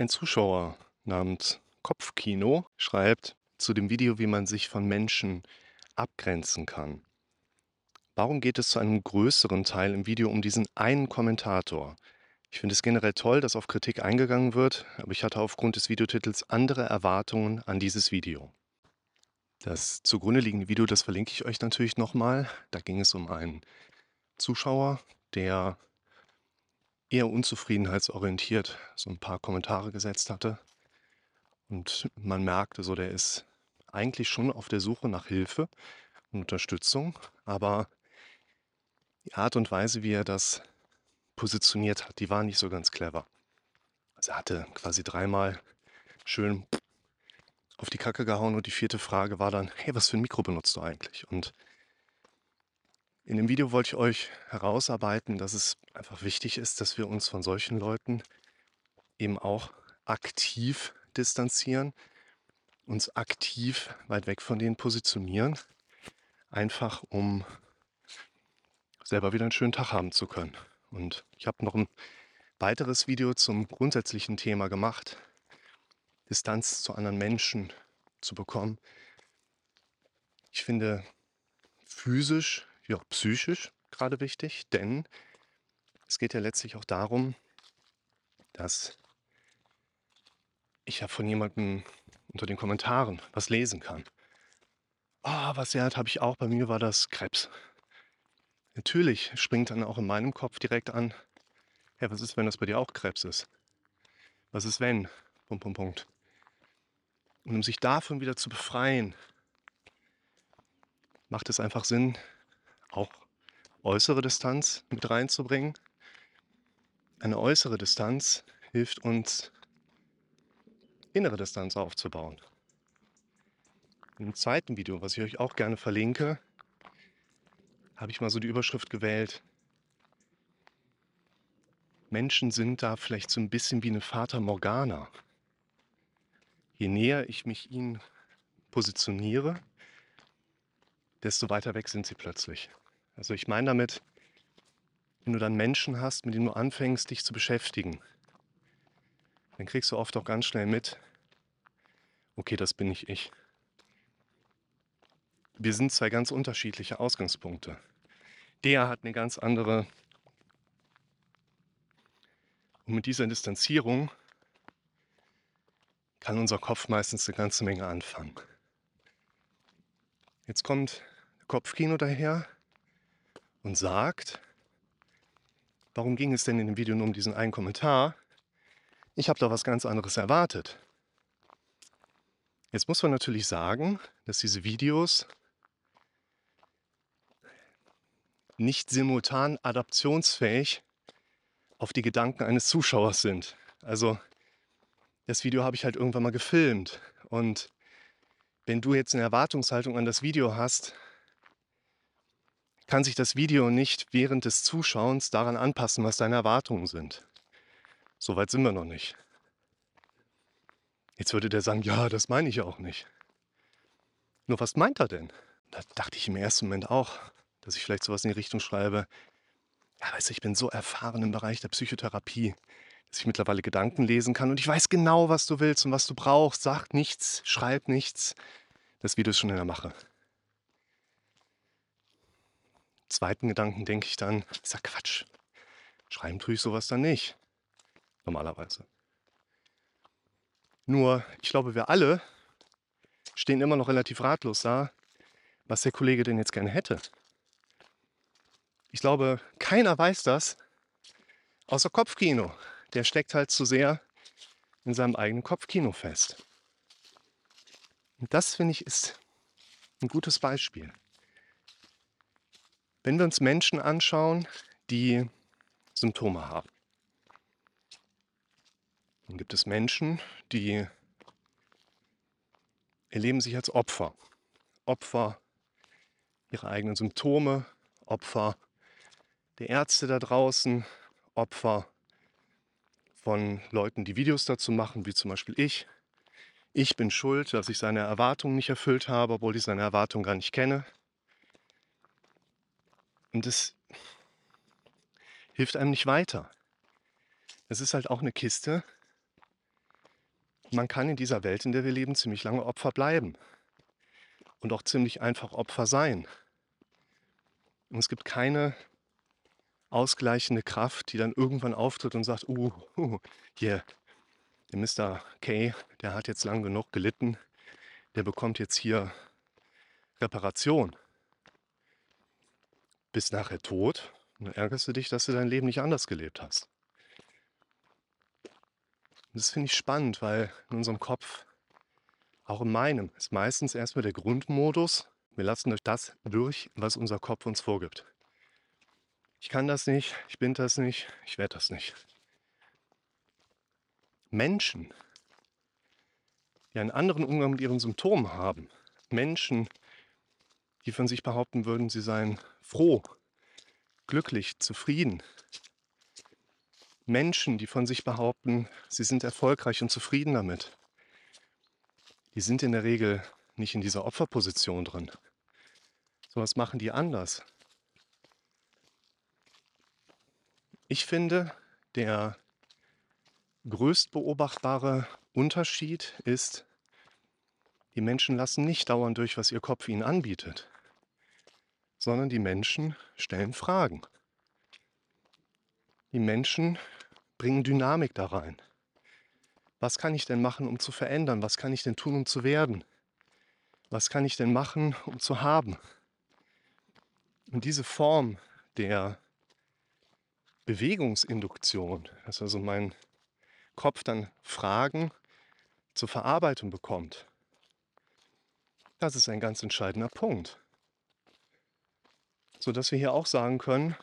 Ein Zuschauer namens Kopfkino schreibt zu dem Video, wie man sich von Menschen abgrenzen kann. Warum geht es zu einem größeren Teil im Video um diesen einen Kommentator? Ich finde es generell toll, dass auf Kritik eingegangen wird, aber ich hatte aufgrund des Videotitels andere Erwartungen an dieses Video. Das zugrunde liegende Video, das verlinke ich euch natürlich nochmal. Da ging es um einen Zuschauer, der eher unzufriedenheitsorientiert so ein paar Kommentare gesetzt hatte. Und man merkte so, der ist eigentlich schon auf der Suche nach Hilfe und Unterstützung, aber die Art und Weise, wie er das positioniert hat, die war nicht so ganz clever. Also er hatte quasi dreimal schön auf die Kacke gehauen und die vierte Frage war dann, hey, was für ein Mikro benutzt du eigentlich? Und in dem Video wollte ich euch herausarbeiten, dass es einfach wichtig ist, dass wir uns von solchen Leuten eben auch aktiv distanzieren, uns aktiv weit weg von denen positionieren, einfach um selber wieder einen schönen Tag haben zu können. Und ich habe noch ein weiteres Video zum grundsätzlichen Thema gemacht, Distanz zu anderen Menschen zu bekommen. Ich finde physisch auch psychisch gerade wichtig, denn es geht ja letztlich auch darum, dass ich ja von jemandem unter den Kommentaren was lesen kann. Ah, was er hat, habe ich auch. Bei mir war das Krebs. Natürlich springt dann auch in meinem Kopf direkt an, ja, was ist, wenn das bei dir auch Krebs ist? Was ist, wenn? Punkt, Punkt, Punkt. Und um sich davon wieder zu befreien, macht es einfach Sinn, auch äußere Distanz mit reinzubringen. Eine äußere Distanz hilft uns, innere Distanz aufzubauen. Im zweiten Video, was ich euch auch gerne verlinke, habe ich mal so die Überschrift gewählt. Menschen sind da vielleicht so ein bisschen wie eine Vater Morgana. Je näher ich mich ihnen positioniere, desto weiter weg sind sie plötzlich. Also ich meine damit, wenn du dann Menschen hast, mit denen du anfängst, dich zu beschäftigen, dann kriegst du oft auch ganz schnell mit, okay, das bin nicht ich. Wir sind zwei ganz unterschiedliche Ausgangspunkte. Der hat eine ganz andere. Und mit dieser Distanzierung kann unser Kopf meistens eine ganze Menge anfangen. Jetzt kommt Kopfkino daher und sagt, warum ging es denn in dem Video nur um diesen einen Kommentar? Ich habe da was ganz anderes erwartet. Jetzt muss man natürlich sagen, dass diese Videos nicht simultan adaptionsfähig auf die Gedanken eines Zuschauers sind. Also das Video habe ich halt irgendwann mal gefilmt und wenn du jetzt eine Erwartungshaltung an das Video hast, kann sich das Video nicht während des Zuschauens daran anpassen, was deine Erwartungen sind. So weit sind wir noch nicht. Jetzt würde der sagen, ja, das meine ich auch nicht. Nur was meint er denn? Da dachte ich im ersten Moment auch, dass ich vielleicht sowas in die Richtung schreibe. Ja, weißt du, ich bin so erfahren im Bereich der Psychotherapie, dass ich mittlerweile Gedanken lesen kann und ich weiß genau, was du willst und was du brauchst. Sag nichts, schreib nichts. Das Video ist schon in der Mache zweiten Gedanken denke ich dann, ist ja Quatsch. Schreiben tue ich sowas dann nicht. Normalerweise. Nur, ich glaube, wir alle stehen immer noch relativ ratlos da, was der Kollege denn jetzt gerne hätte. Ich glaube, keiner weiß das, außer Kopfkino. Der steckt halt zu sehr in seinem eigenen Kopfkino fest. Und das, finde ich, ist ein gutes Beispiel. Wenn wir uns Menschen anschauen, die Symptome haben, dann gibt es Menschen, die erleben sich als Opfer. Opfer ihrer eigenen Symptome, Opfer der Ärzte da draußen, Opfer von Leuten, die Videos dazu machen, wie zum Beispiel ich. Ich bin schuld, dass ich seine Erwartungen nicht erfüllt habe, obwohl ich seine Erwartungen gar nicht kenne. Und das hilft einem nicht weiter. Es ist halt auch eine Kiste, man kann in dieser Welt, in der wir leben, ziemlich lange Opfer bleiben und auch ziemlich einfach Opfer sein. Und es gibt keine ausgleichende Kraft, die dann irgendwann auftritt und sagt, uh, uh hier, der Mr. K, der hat jetzt lang genug gelitten, der bekommt jetzt hier Reparation. Bis nachher tot, dann ärgerst du dich, dass du dein Leben nicht anders gelebt hast. Und das finde ich spannend, weil in unserem Kopf, auch in meinem, ist meistens erstmal der Grundmodus, wir lassen durch das durch, was unser Kopf uns vorgibt. Ich kann das nicht, ich bin das nicht, ich werde das nicht. Menschen, die einen anderen Umgang mit ihren Symptomen haben, Menschen, die von sich behaupten würden, sie seien froh, glücklich, zufrieden, Menschen, die von sich behaupten, sie sind erfolgreich und zufrieden damit, die sind in der Regel nicht in dieser Opferposition drin. So was machen die anders. Ich finde, der größt beobachtbare Unterschied ist, die Menschen lassen nicht dauernd durch, was ihr Kopf ihnen anbietet, sondern die Menschen stellen Fragen. Die Menschen bringen Dynamik da rein. Was kann ich denn machen, um zu verändern? Was kann ich denn tun, um zu werden? Was kann ich denn machen, um zu haben? Und diese Form der Bewegungsinduktion, dass also mein Kopf dann Fragen zur Verarbeitung bekommt, das ist ein ganz entscheidender Punkt. Sodass wir hier auch sagen können,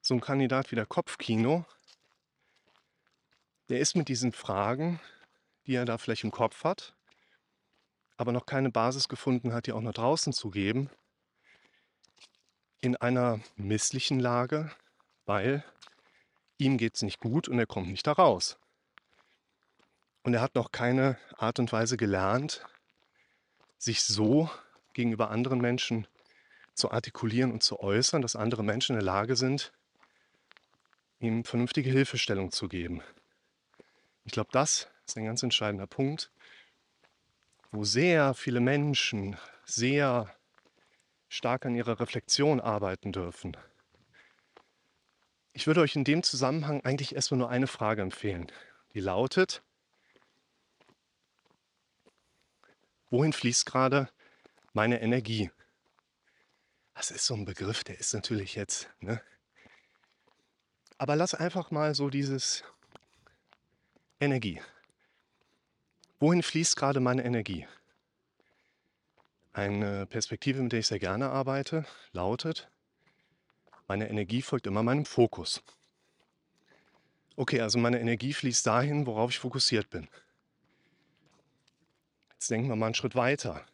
so ein Kandidat wie der Kopfkino, der ist mit diesen Fragen, die er da vielleicht im Kopf hat, aber noch keine Basis gefunden hat, die auch nach draußen zu geben, in einer misslichen Lage, weil ihm geht es nicht gut und er kommt nicht da raus. Und er hat noch keine Art und Weise gelernt, sich so gegenüber anderen Menschen zu artikulieren und zu äußern, dass andere Menschen in der Lage sind, ihm vernünftige Hilfestellung zu geben. Ich glaube, das ist ein ganz entscheidender Punkt, wo sehr viele Menschen sehr stark an ihrer Reflexion arbeiten dürfen. Ich würde euch in dem Zusammenhang eigentlich erstmal nur eine Frage empfehlen. Die lautet, wohin fließt gerade meine Energie? Das ist so ein Begriff, der ist natürlich jetzt, ne? Aber lass einfach mal so dieses Energie. Wohin fließt gerade meine Energie? Eine Perspektive, mit der ich sehr gerne arbeite, lautet, meine Energie folgt immer meinem Fokus. Okay, also meine Energie fließt dahin, worauf ich fokussiert bin. Jetzt denken wir mal einen Schritt weiter.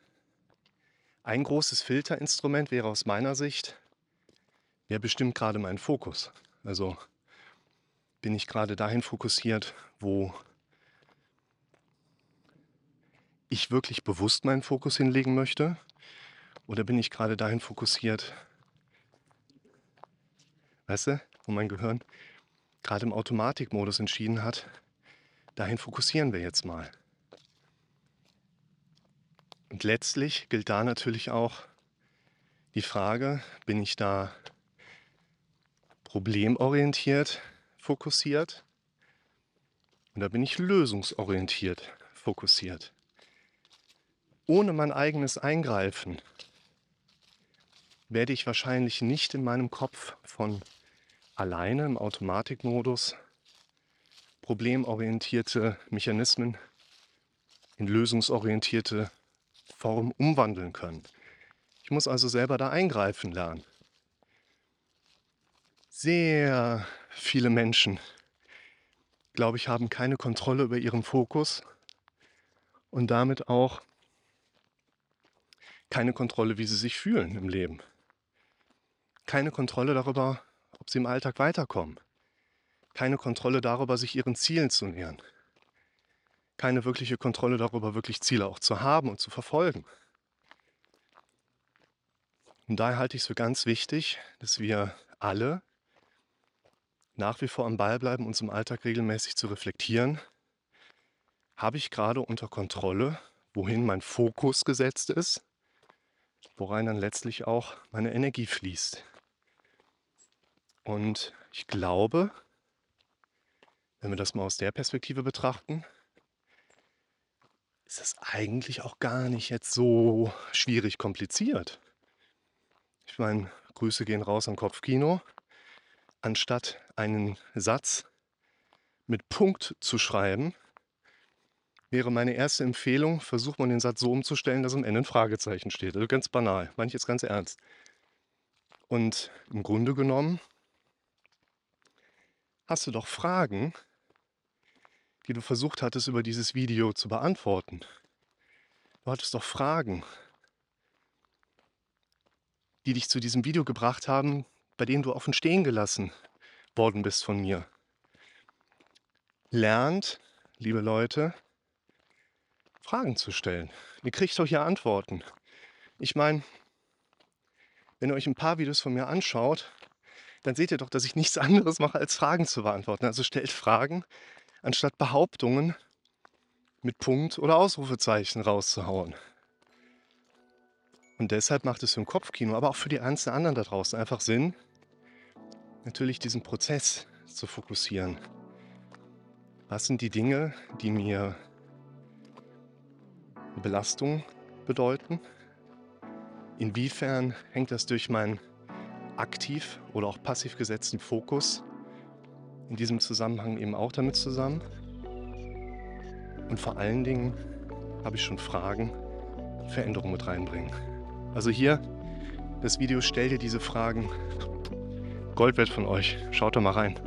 Ein großes Filterinstrument wäre aus meiner Sicht, wer bestimmt gerade meinen Fokus? Also bin ich gerade dahin fokussiert, wo ich wirklich bewusst meinen Fokus hinlegen möchte? Oder bin ich gerade dahin fokussiert, weißt du, wo mein Gehirn gerade im Automatikmodus entschieden hat, dahin fokussieren wir jetzt mal. Und letztlich gilt da natürlich auch die Frage, bin ich da problemorientiert fokussiert oder bin ich lösungsorientiert fokussiert? ohne mein eigenes Eingreifen werde ich wahrscheinlich nicht in meinem Kopf von alleine im Automatikmodus problemorientierte Mechanismen in lösungsorientierte Form umwandeln können. Ich muss also selber da eingreifen lernen. Sehr viele Menschen, glaube ich, haben keine Kontrolle über ihren Fokus und damit auch keine Kontrolle, wie sie sich fühlen im Leben. Keine Kontrolle darüber, ob sie im Alltag weiterkommen. Keine Kontrolle darüber, sich ihren Zielen zu nähern. Keine wirkliche Kontrolle darüber, wirklich Ziele auch zu haben und zu verfolgen. Und daher halte ich es für ganz wichtig, dass wir alle nach wie vor am Ball bleiben, uns im Alltag regelmäßig zu reflektieren. habe ich gerade unter Kontrolle, wohin mein Fokus gesetzt ist, worein dann letztlich auch meine Energie fließt. Und ich glaube, wenn wir das mal aus der Perspektive betrachten, ist das eigentlich auch gar nicht jetzt so schwierig kompliziert. Ich meine, Grüße gehen raus am Kopfkino. Anstatt einen Satz mit Punkt zu schreiben, wäre meine erste Empfehlung, versucht man den Satz so umzustellen, dass am Ende ein Fragezeichen steht. Also ganz banal, ich jetzt ganz ernst. Und im Grunde genommen hast du doch Fragen, die du versucht hattest über dieses Video zu beantworten. Du hattest doch Fragen, die dich zu diesem Video gebracht haben, bei denen du offen stehen gelassen worden bist von mir. Lernt, liebe Leute, Fragen zu stellen. Ihr kriegt doch hier Antworten. Ich meine, wenn ihr euch ein paar Videos von mir anschaut, dann seht ihr doch, dass ich nichts anderes mache, als Fragen zu beantworten. Also stellt Fragen, anstatt Behauptungen mit Punkt- oder Ausrufezeichen rauszuhauen. Und deshalb macht es für ein Kopfkino, aber auch für die einzelnen anderen da draußen einfach Sinn, natürlich diesen Prozess zu fokussieren. Was sind die Dinge, die mir Belastung bedeuten? Inwiefern hängt das durch meinen aktiv oder auch passiv gesetzten Fokus in diesem Zusammenhang eben auch damit zusammen? Und vor allen Dingen habe ich schon Fragen, Veränderungen mit reinbringen. Also hier, das Video stellt dir diese Fragen. Gold wert von euch. Schaut da mal rein.